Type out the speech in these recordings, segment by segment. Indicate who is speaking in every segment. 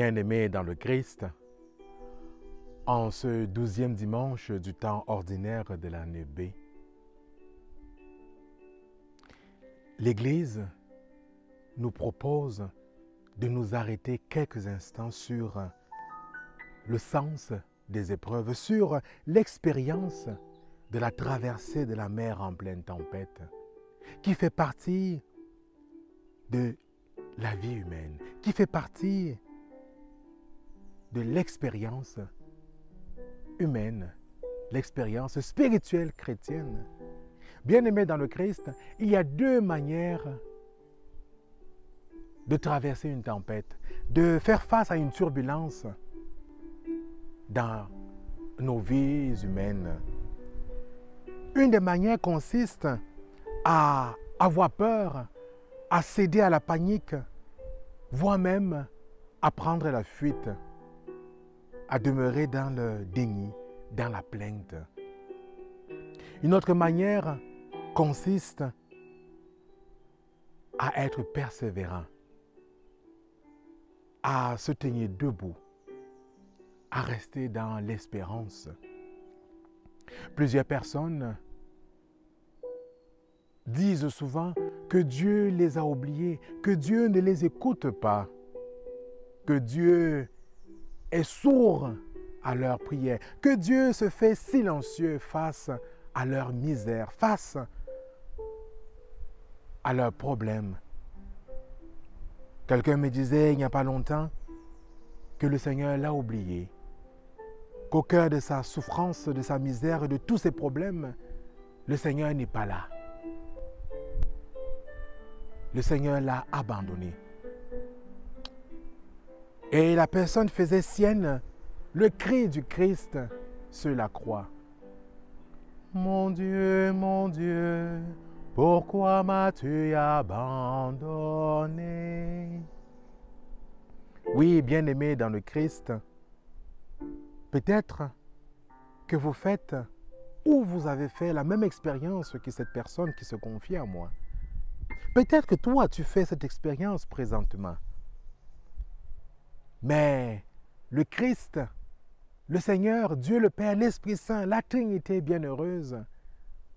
Speaker 1: Bien-aimés dans le Christ, en ce douzième dimanche du temps ordinaire de l'année B, l'Église nous propose de nous arrêter quelques instants sur le sens des épreuves, sur l'expérience de la traversée de la mer en pleine tempête, qui fait partie de la vie humaine, qui fait partie de l'expérience humaine, l'expérience spirituelle chrétienne. Bien-aimés dans le Christ, il y a deux manières de traverser une tempête, de faire face à une turbulence dans nos vies humaines. Une des manières consiste à avoir peur, à céder à la panique, voire même à prendre la fuite, à demeurer dans le déni, dans la plainte. Une autre manière consiste à être persévérant, à se tenir debout, à rester dans l'espérance. Plusieurs personnes disent souvent que Dieu les a oubliés, que Dieu ne les écoute pas, que Dieu est sourd à leurs prières, que Dieu se fait silencieux face à leur misère, face à leurs problèmes. Quelqu'un me disait il n'y a pas longtemps que le Seigneur l'a oublié, qu'au cœur de sa souffrance, de sa misère, de tous ses problèmes, le Seigneur n'est pas là. Le Seigneur l'a abandonné. Et la personne faisait sienne le cri du Christ sur la croix. Mon Dieu, mon Dieu, pourquoi m'as-tu abandonné? Oui, bien-aimé dans le Christ, peut-être que vous faites ou vous avez fait la même expérience que cette personne qui se confie à moi. Peut-être que toi, tu fais cette expérience présentement. Mais le Christ, le Seigneur, Dieu le Père, l'Esprit Saint, la Trinité bienheureuse,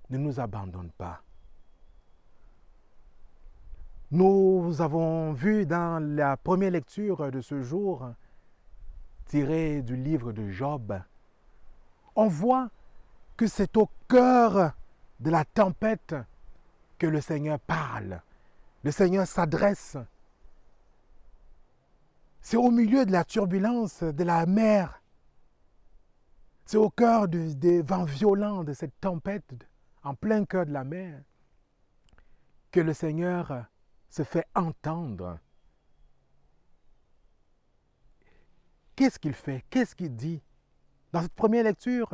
Speaker 1: ne nous abandonne pas. Nous avons vu dans la première lecture de ce jour, tirée du livre de Job, on voit que c'est au cœur de la tempête que le Seigneur parle. Le Seigneur s'adresse c'est au milieu de la turbulence de la mer. C'est au cœur des vents violents de cette tempête, en plein cœur de la mer, que le Seigneur se fait entendre. Qu'est-ce qu'il fait? Qu'est-ce qu'il dit? Dans cette première lecture,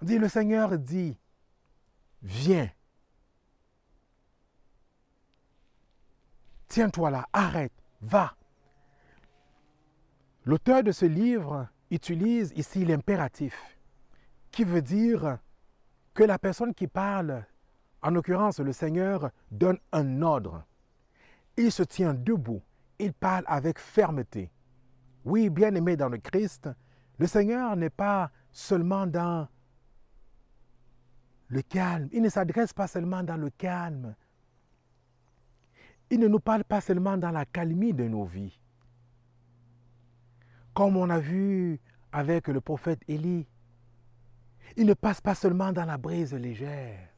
Speaker 1: on dit, le Seigneur dit, viens. Tiens-toi là, arrête, va. L'auteur de ce livre utilise ici l'impératif, qui veut dire que la personne qui parle, en l'occurrence le Seigneur, donne un ordre. Il se tient debout, il parle avec fermeté. Oui, bien aimé dans le Christ, le Seigneur n'est pas seulement dans le calme, il ne s'adresse pas seulement dans le calme, il ne nous parle pas seulement dans la calmie de nos vies. Comme on a vu avec le prophète Élie, il ne passe pas seulement dans la brise légère.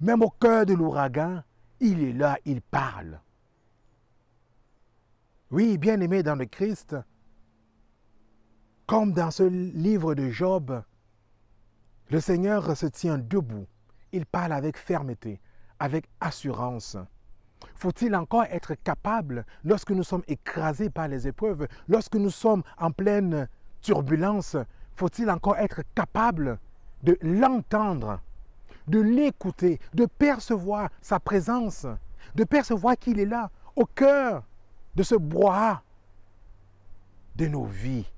Speaker 1: Même au cœur de l'ouragan, il est là, il parle. Oui, bien aimé dans le Christ, comme dans ce livre de Job, le Seigneur se tient debout. Il parle avec fermeté, avec assurance. Faut-il encore être capable, lorsque nous sommes écrasés par les épreuves, lorsque nous sommes en pleine turbulence, faut-il encore être capable de l'entendre, de l'écouter, de percevoir sa présence, de percevoir qu'il est là, au cœur de ce bois de nos vies?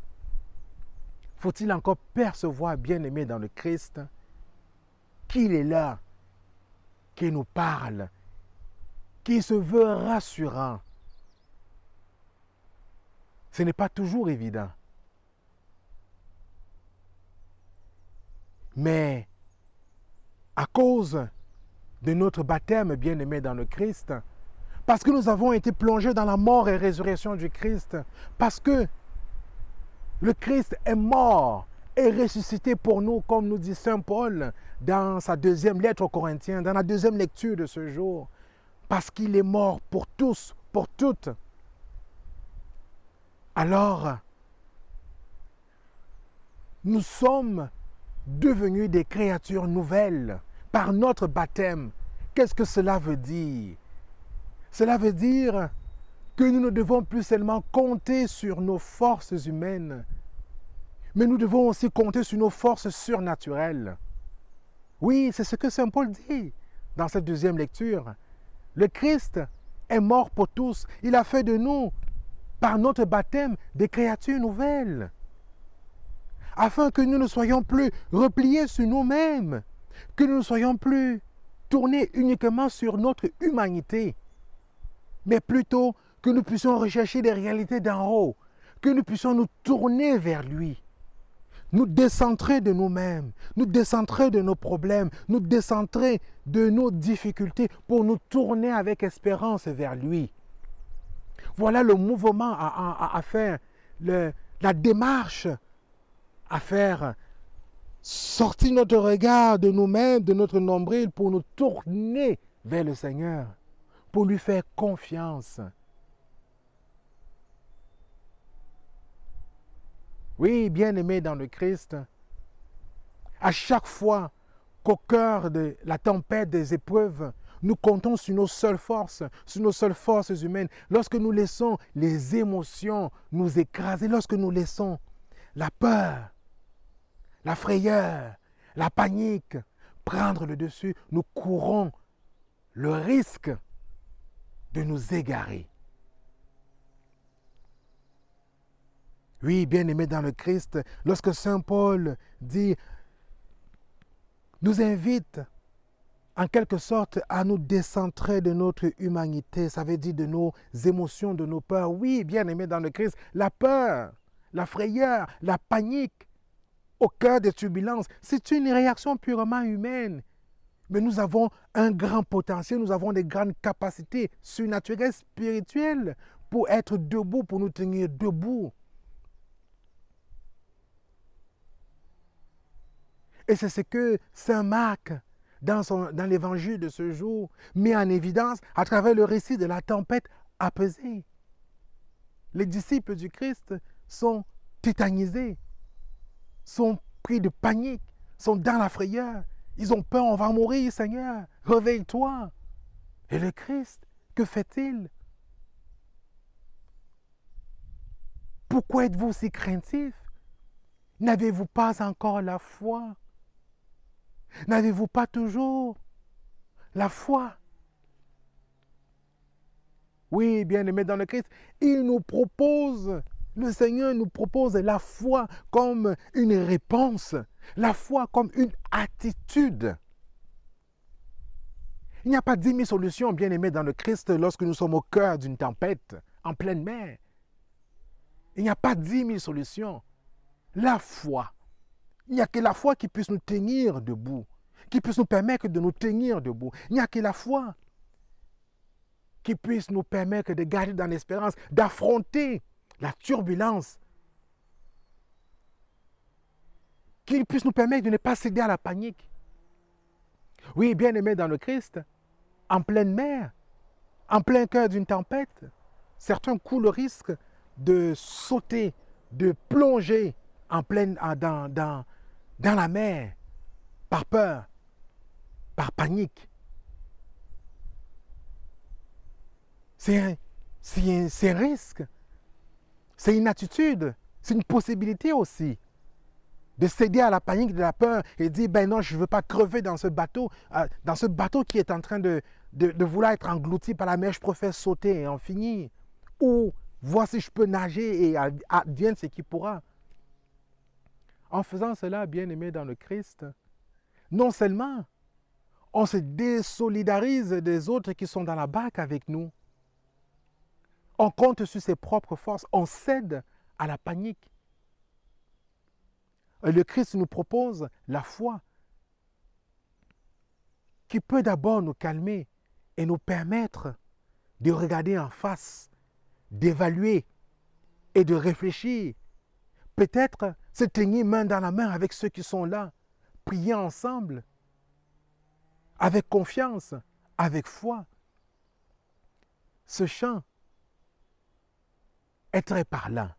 Speaker 1: Faut-il encore percevoir, bien-aimé dans le Christ, qu'il est là, qu'il nous parle, qui se veut rassurant. Ce n'est pas toujours évident. Mais à cause de notre baptême bien-aimé dans le Christ, parce que nous avons été plongés dans la mort et résurrection du Christ, parce que le Christ est mort et ressuscité pour nous, comme nous dit Saint Paul dans sa deuxième lettre aux Corinthiens, dans la deuxième lecture de ce jour, parce qu'il est mort pour tous, pour toutes. Alors, nous sommes devenus des créatures nouvelles par notre baptême. Qu'est-ce que cela veut dire? Cela veut dire que nous ne devons plus seulement compter sur nos forces humaines, mais nous devons aussi compter sur nos forces surnaturelles. Oui, c'est ce que Saint Paul dit dans cette deuxième lecture. Le Christ est mort pour tous. Il a fait de nous, par notre baptême, des créatures nouvelles. Afin que nous ne soyons plus repliés sur nous-mêmes, que nous ne soyons plus tournés uniquement sur notre humanité, mais plutôt que nous puissions rechercher des réalités d'en haut, que nous puissions nous tourner vers lui, nous décentrer de nous-mêmes, nous décentrer de nos problèmes, nous décentrer de nos difficultés pour nous tourner avec espérance vers lui. Voilà le mouvement à, faire, la démarche à faire. Sortir notre regard de nous-mêmes, de notre nombril, pour nous tourner vers le Seigneur, pour lui faire confiance. Oui, bien-aimé dans le Christ, à chaque fois qu'au cœur de la tempête des épreuves, nous comptons sur nos seules forces, sur nos seules forces humaines, lorsque nous laissons les émotions nous écraser, lorsque nous laissons la peur, la frayeur, la panique prendre le dessus, nous courons le risque de nous égarer. Oui, bien-aimé dans le Christ, lorsque Saint Paul dit, nous invite en quelque sorte à nous décentrer de notre humanité, ça veut dire de nos émotions, de nos peurs. Oui, bien-aimé dans le Christ, la peur, la frayeur, la panique au cœur des turbulences, c'est une réaction purement humaine. Mais nous avons un grand potentiel, nous avons des grandes capacités surnaturelles, spirituelles pour être debout, pour nous tenir debout. Et c'est ce que Saint Marc, dans, l'évangile de ce jour, met en évidence à travers le récit de la tempête apaisée. Les disciples du Christ sont tétanisés, sont pris de panique, sont dans la frayeur. Ils ont peur, on va mourir, Seigneur. Réveille-toi. Et le Christ, que fait-il? Pourquoi êtes-vous si craintif? N'avez-vous pas encore la foi? N'avez-vous pas toujours la foi? Oui, bien aimé dans le Christ, il nous propose, le Seigneur nous propose la foi comme une réponse, la foi comme une attitude. Il n'y a pas dix mille solutions, bien aimé dans le Christ, lorsque nous sommes au cœur d'une tempête, en pleine mer. Il n'y a pas dix mille solutions. La foi il n'y a que la foi qui puisse nous tenir debout, qui puisse nous permettre de nous tenir debout. Il n'y a que la foi qui puisse nous permettre de garder dans l'espérance, d'affronter la turbulence, qui puisse nous permettre de ne pas céder à la panique. Oui, bien aimé dans le Christ, en pleine mer, en plein cœur d'une tempête, certains courent le risque de sauter, de plonger en pleine, dans, dans la mer par peur, par panique. C'est un, un, risque, c'est une attitude, c'est une possibilité aussi de céder à la panique, de la peur et dire, ben non, je ne veux pas crever dans ce bateau, euh, dans ce bateau qui est en train de, de, vouloir être englouti par la mer, je préfère sauter et en finir. Ou voir si je peux nager et advienne ce qui pourra. En faisant cela, bien-aimé dans le Christ, non seulement on se désolidarise des autres qui sont dans la barque avec nous, On compte sur ses propres forces, on cède à la panique. Le Christ nous propose la foi qui peut d'abord nous calmer et nous permettre de regarder en face, d'évaluer et de réfléchir. Peut-être se tenir main dans la main avec ceux qui sont là, prier ensemble, avec confiance, avec foi. Ce chant est très parlant.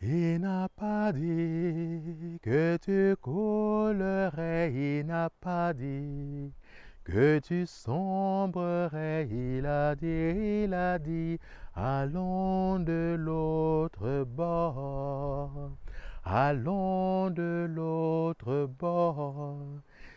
Speaker 1: Il n'a pas dit que tu coulerais, il n'a pas dit que tu sombrerais, il a dit, il a dit, allons de l'autre bord, allons de l'autre bord.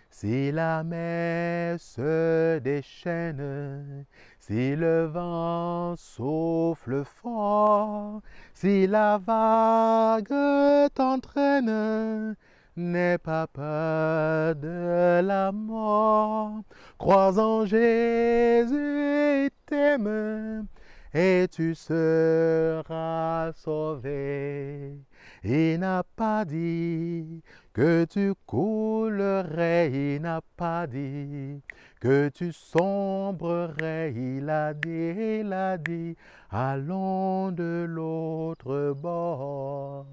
Speaker 1: Si la mer se déchaîne, si le vent souffle fort, si la vague t'entraîne, n'aie pas peur de la mort. Crois en Jésus, il t'aime, et tu seras sauvé. Il n'a pas dit que tu coulerais, il n'a pas dit que tu sombrerais, il a dit, il a dit, allons de l'autre bord,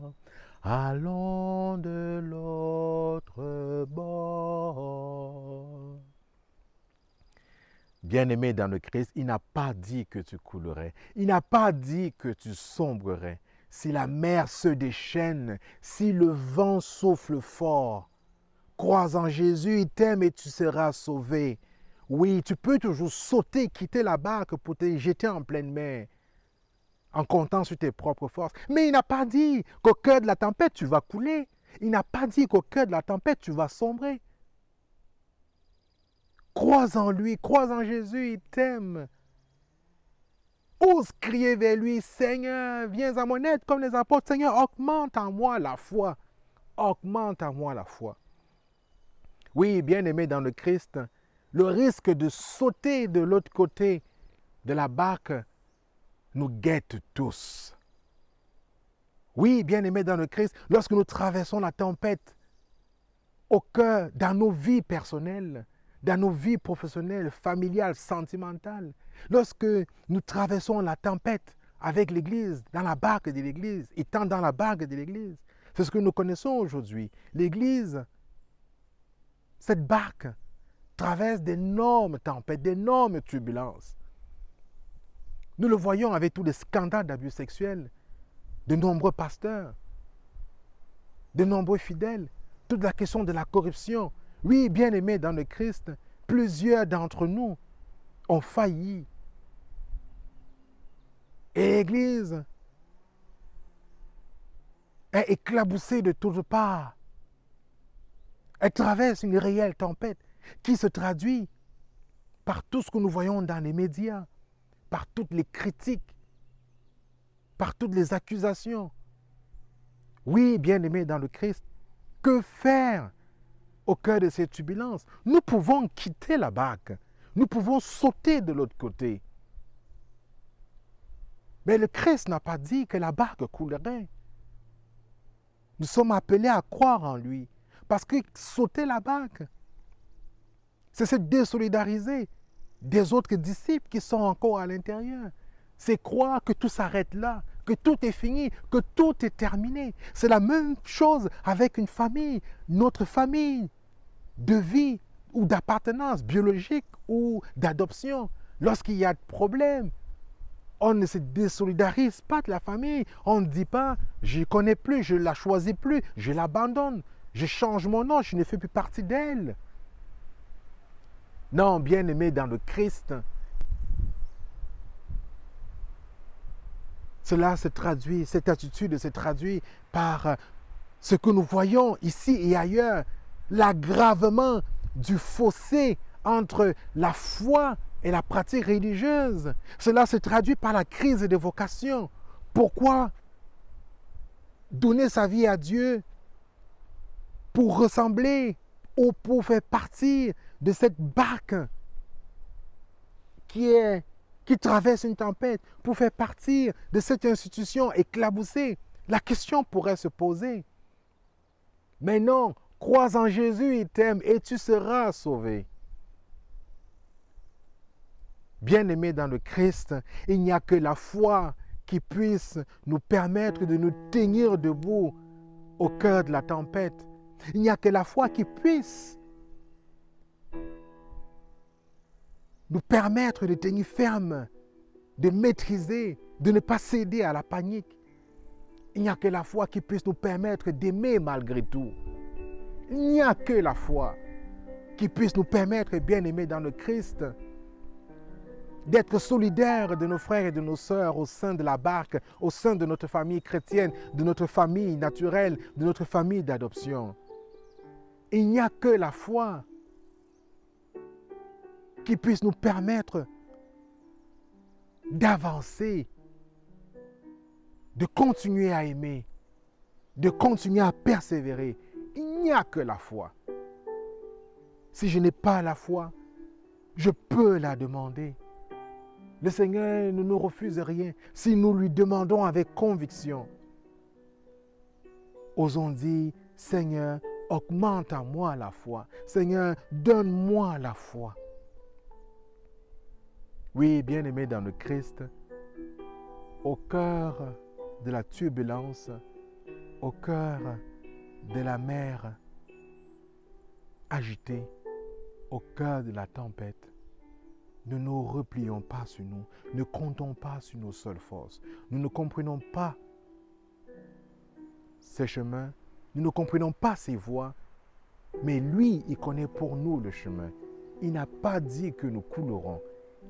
Speaker 1: allons de l'autre bord. Bien-aimé dans le Christ, il n'a pas dit que tu coulerais, il n'a pas dit que tu sombrerais si la mer se déchaîne, si le vent souffle fort, crois en Jésus, il t'aime et tu seras sauvé. Oui, tu peux toujours sauter, quitter la barque pour te jeter en pleine mer, en comptant sur tes propres forces. Mais il n'a pas dit qu'au cœur de la tempête, tu vas couler. Il n'a pas dit qu'au cœur de la tempête, tu vas sombrer. Crois en lui, crois en Jésus, il t'aime. Ose crier vers lui, Seigneur, viens à mon aide comme les apôtres. Seigneur, augmente en moi la foi. Augmente en moi la foi. Oui, bien aimé dans le Christ, le risque de sauter de l'autre côté de la barque nous guette tous. Oui, bien aimé dans le Christ, lorsque nous traversons la tempête au cœur, dans nos vies personnelles, dans nos vies professionnelles, familiales, sentimentales, Lorsque nous traversons la tempête avec l'Église, dans la barque de l'Église, étant dans la barque de l'Église, c'est ce que nous connaissons aujourd'hui. L'Église, cette barque, traverse d'énormes tempêtes, d'énormes turbulences. Nous le voyons avec tous les scandales d'abus sexuels de nombreux pasteurs, de nombreux fidèles, toute la question de la corruption. Oui, bien aimés dans le Christ, plusieurs d'entre nous ont failli. Et l'Église est éclaboussée de toutes parts. Elle traverse une réelle tempête qui se traduit par tout ce que nous voyons dans les médias, par toutes les critiques, par toutes les accusations. Oui, bien aimé dans le Christ, que faire au cœur de ces turbulences Nous pouvons quitter la barque nous pouvons sauter de l'autre côté. Mais le Christ n'a pas dit que la barque coulerait. Nous sommes appelés à croire en lui. Parce que sauter la barque, c'est se désolidariser des autres disciples qui sont encore à l'intérieur. C'est croire que tout s'arrête là, que tout est fini, que tout est terminé. C'est la même chose avec une famille, notre famille de vie ou d'appartenance biologique ou d'adoption. Lorsqu'il y a de problèmes, on ne se désolidarise pas de la famille. On ne dit pas, je ne connais plus, je ne la choisis plus, je l'abandonne, je change mon nom, je ne fais plus partie d'elle. Non, bien aimé dans le Christ, cela se traduit, cette attitude se traduit par ce que nous voyons ici et ailleurs, l'aggravement du fossé entre la foi et la pratique religieuse. Cela se traduit par la crise de vocation. Pourquoi donner sa vie à Dieu pour ressembler ou pour faire partie de cette barque qui est qui traverse une tempête pour faire partir de cette institution éclaboussée? La question pourrait se poser. Mais non, crois en Jésus, il t'aime et tu seras sauvé. Bien-aimés dans le Christ, il n'y a que la foi qui puisse nous permettre de nous tenir debout au cœur de la tempête. Il n'y a que la foi qui puisse nous permettre de tenir ferme, de maîtriser, de ne pas céder à la panique. Il n'y a que la foi qui puisse nous permettre d'aimer malgré tout. Il n'y a que la foi qui puisse nous permettre, bien aimer dans le Christ, d'être solidaires de nos frères et de nos sœurs au sein de la barque, au sein de notre famille chrétienne, de notre famille naturelle, de notre famille d'adoption. Il n'y a que la foi qui puisse nous permettre d'avancer, de continuer à aimer, de continuer à persévérer. N'y a que la foi. Si je n'ai pas la foi, je peux la demander. Le Seigneur ne nous refuse rien si nous lui demandons avec conviction. Osons dire, Seigneur, augmente à moi la foi. Seigneur, donne-moi la foi. Oui, bien-aimé dans le Christ, au cœur de la turbulence, au cœur de la mer agitée, au cœur de la tempête, ne nous replions pas sur nous, ne comptons pas sur nos seules forces. Nous ne comprenons pas ces chemins, nous ne comprenons pas ces voies, mais lui, il connaît pour nous le chemin. Il n'a pas dit que nous coulerons,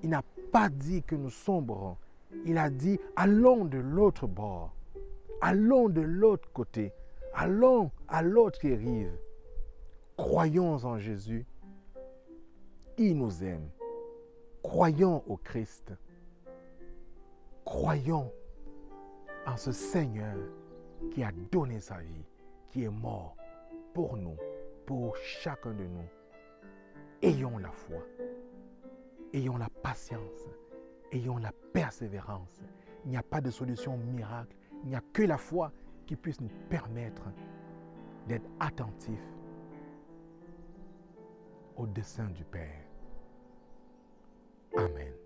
Speaker 1: il n'a pas dit que nous sombrerons. Il a dit, allons de l'autre bord, allons de l'autre côté, allons à l'autre rive. Croyons en Jésus. Il nous aime. Croyons au Christ. Croyons en ce Seigneur qui a donné sa vie, qui est mort pour nous, pour chacun de nous. Ayons la foi. Ayons la patience, ayons la persévérance. Il n'y a pas de solution miracle. Il n'y a que la foi qui puisse nous permettre d'être attentifs au dessein du Père. Amen.